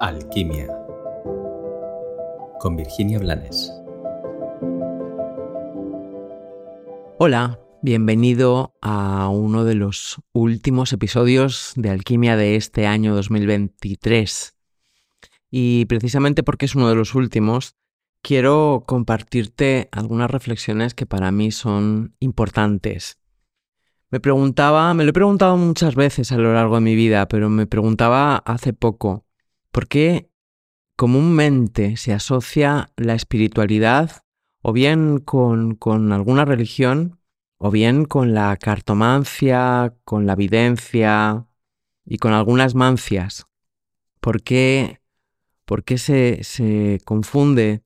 Alquimia con Virginia Blanes. Hola, bienvenido a uno de los últimos episodios de Alquimia de este año 2023. Y precisamente porque es uno de los últimos, quiero compartirte algunas reflexiones que para mí son importantes. Me preguntaba, me lo he preguntado muchas veces a lo largo de mi vida, pero me preguntaba hace poco, ¿Por qué comúnmente se asocia la espiritualidad o bien con, con alguna religión o bien con la cartomancia, con la videncia y con algunas mancias? ¿Por qué, por qué se, se, confunde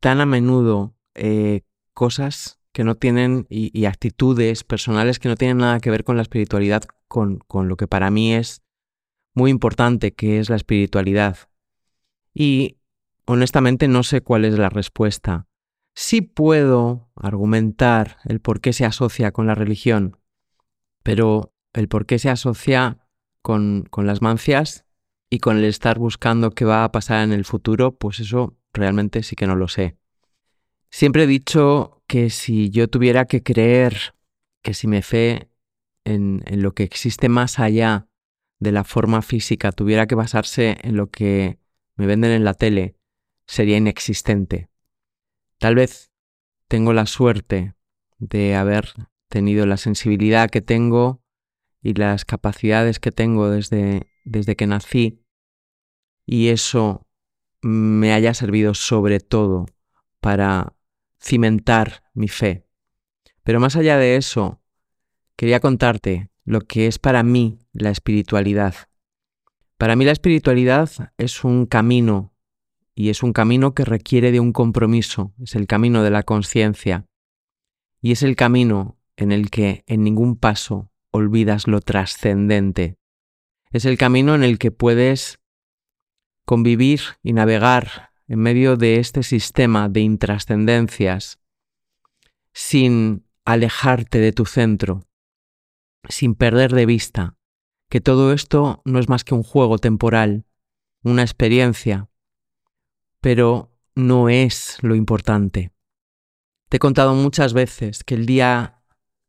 tan a menudo eh, cosas que no tienen y, y, actitudes personales que no tienen nada que ver con la espiritualidad, con, con lo que para mí es muy importante que es la espiritualidad. Y honestamente no sé cuál es la respuesta. Sí puedo argumentar el por qué se asocia con la religión, pero el por qué se asocia con, con las mancias y con el estar buscando qué va a pasar en el futuro, pues eso realmente sí que no lo sé. Siempre he dicho que si yo tuviera que creer, que si me fe en, en lo que existe más allá de la forma física tuviera que basarse en lo que me venden en la tele, sería inexistente. Tal vez tengo la suerte de haber tenido la sensibilidad que tengo y las capacidades que tengo desde, desde que nací y eso me haya servido sobre todo para cimentar mi fe. Pero más allá de eso, quería contarte lo que es para mí la espiritualidad. Para mí la espiritualidad es un camino y es un camino que requiere de un compromiso, es el camino de la conciencia y es el camino en el que en ningún paso olvidas lo trascendente. Es el camino en el que puedes convivir y navegar en medio de este sistema de intrascendencias sin alejarte de tu centro, sin perder de vista que todo esto no es más que un juego temporal, una experiencia, pero no es lo importante. Te he contado muchas veces que el día,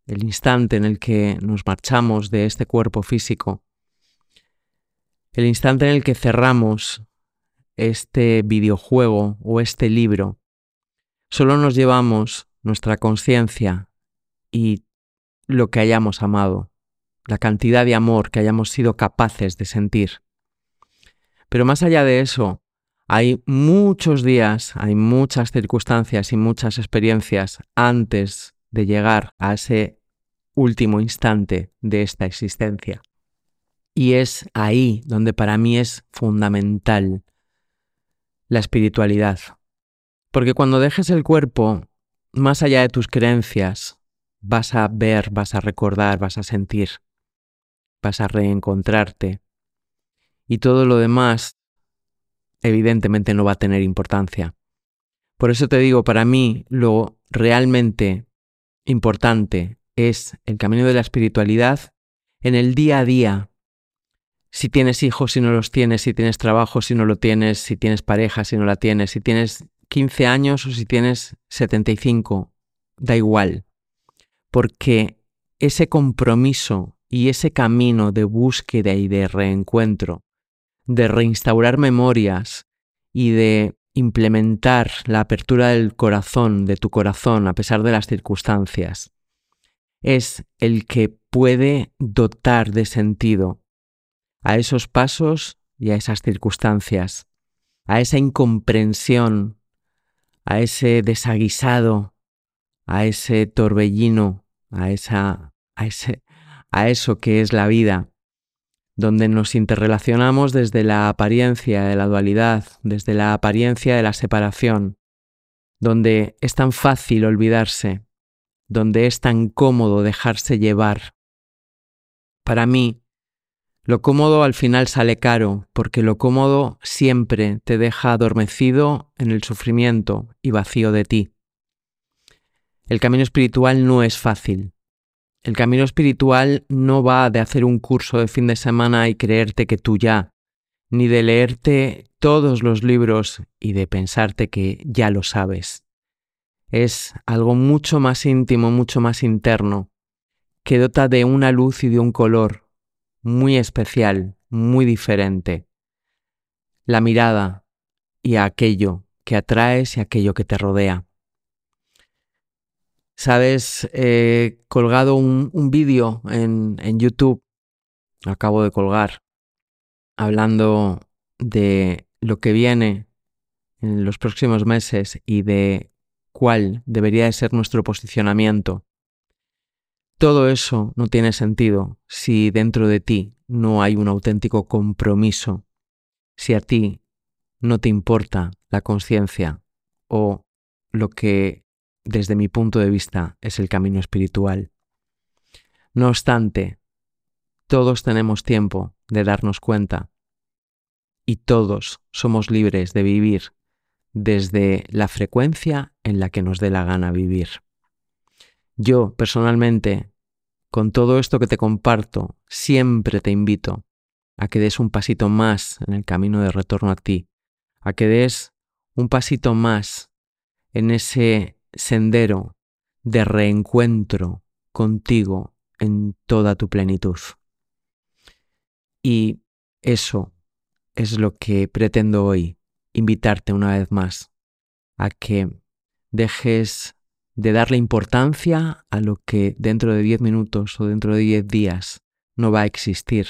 el instante en el que nos marchamos de este cuerpo físico, el instante en el que cerramos este videojuego o este libro, solo nos llevamos nuestra conciencia y lo que hayamos amado, la cantidad de amor que hayamos sido capaces de sentir. Pero más allá de eso, hay muchos días, hay muchas circunstancias y muchas experiencias antes de llegar a ese último instante de esta existencia. Y es ahí donde para mí es fundamental la espiritualidad. Porque cuando dejes el cuerpo, más allá de tus creencias, vas a ver, vas a recordar, vas a sentir, vas a reencontrarte. Y todo lo demás, evidentemente, no va a tener importancia. Por eso te digo, para mí lo realmente importante es el camino de la espiritualidad en el día a día. Si tienes hijos, si no los tienes, si tienes trabajo, si no lo tienes, si tienes pareja, si no la tienes, si tienes 15 años o si tienes 75, da igual porque ese compromiso y ese camino de búsqueda y de reencuentro, de reinstaurar memorias y de implementar la apertura del corazón, de tu corazón, a pesar de las circunstancias, es el que puede dotar de sentido a esos pasos y a esas circunstancias, a esa incomprensión, a ese desaguisado, a ese torbellino a, esa, a, ese, a eso que es la vida, donde nos interrelacionamos desde la apariencia de la dualidad, desde la apariencia de la separación, donde es tan fácil olvidarse, donde es tan cómodo dejarse llevar. Para mí, lo cómodo al final sale caro, porque lo cómodo siempre te deja adormecido en el sufrimiento y vacío de ti. El camino espiritual no es fácil. El camino espiritual no va de hacer un curso de fin de semana y creerte que tú ya, ni de leerte todos los libros y de pensarte que ya lo sabes. Es algo mucho más íntimo, mucho más interno, que dota de una luz y de un color muy especial, muy diferente. La mirada y aquello que atraes y aquello que te rodea. Sabes, he colgado un, vídeo en, en YouTube, acabo de colgar, hablando de lo que viene en los próximos meses y de cuál debería de ser nuestro posicionamiento. Todo eso no tiene sentido si dentro de ti no hay un auténtico compromiso, si a ti no te importa la conciencia o lo que desde mi punto de vista es el camino espiritual. No obstante, todos tenemos tiempo de darnos cuenta y todos somos libres de vivir desde la frecuencia en la que nos dé la gana vivir. Yo, personalmente, con todo esto que te comparto, siempre te invito a que des un pasito más en el camino de retorno a ti, a que des un pasito más en ese sendero de reencuentro contigo en toda tu plenitud. Y eso es lo que pretendo hoy, invitarte una vez más a que dejes de darle importancia a lo que dentro de 10 minutos o dentro de 10 días no va a existir,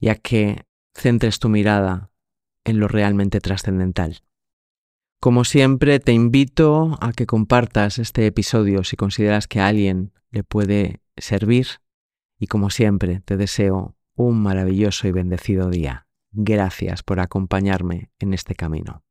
y a que centres tu mirada en lo realmente trascendental. Como siempre, te invito a que compartas este episodio si consideras que a alguien le puede servir y como siempre te deseo un maravilloso y bendecido día. Gracias por acompañarme en este camino.